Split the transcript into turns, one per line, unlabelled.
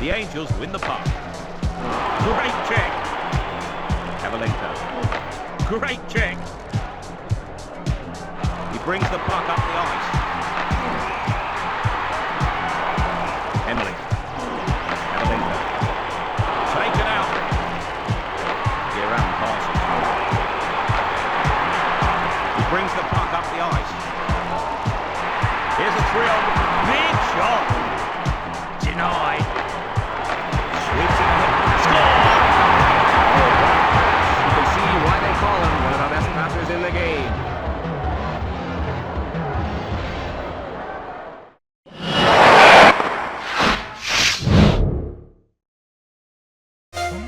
The Angels win the puck. Great check. Cavalenko. Great check. He brings the puck up the ice. Emily. Cavalenko. Taken out. Guerin passes. He brings the puck up the ice. Here's a three on. Big shot. Wade. Thank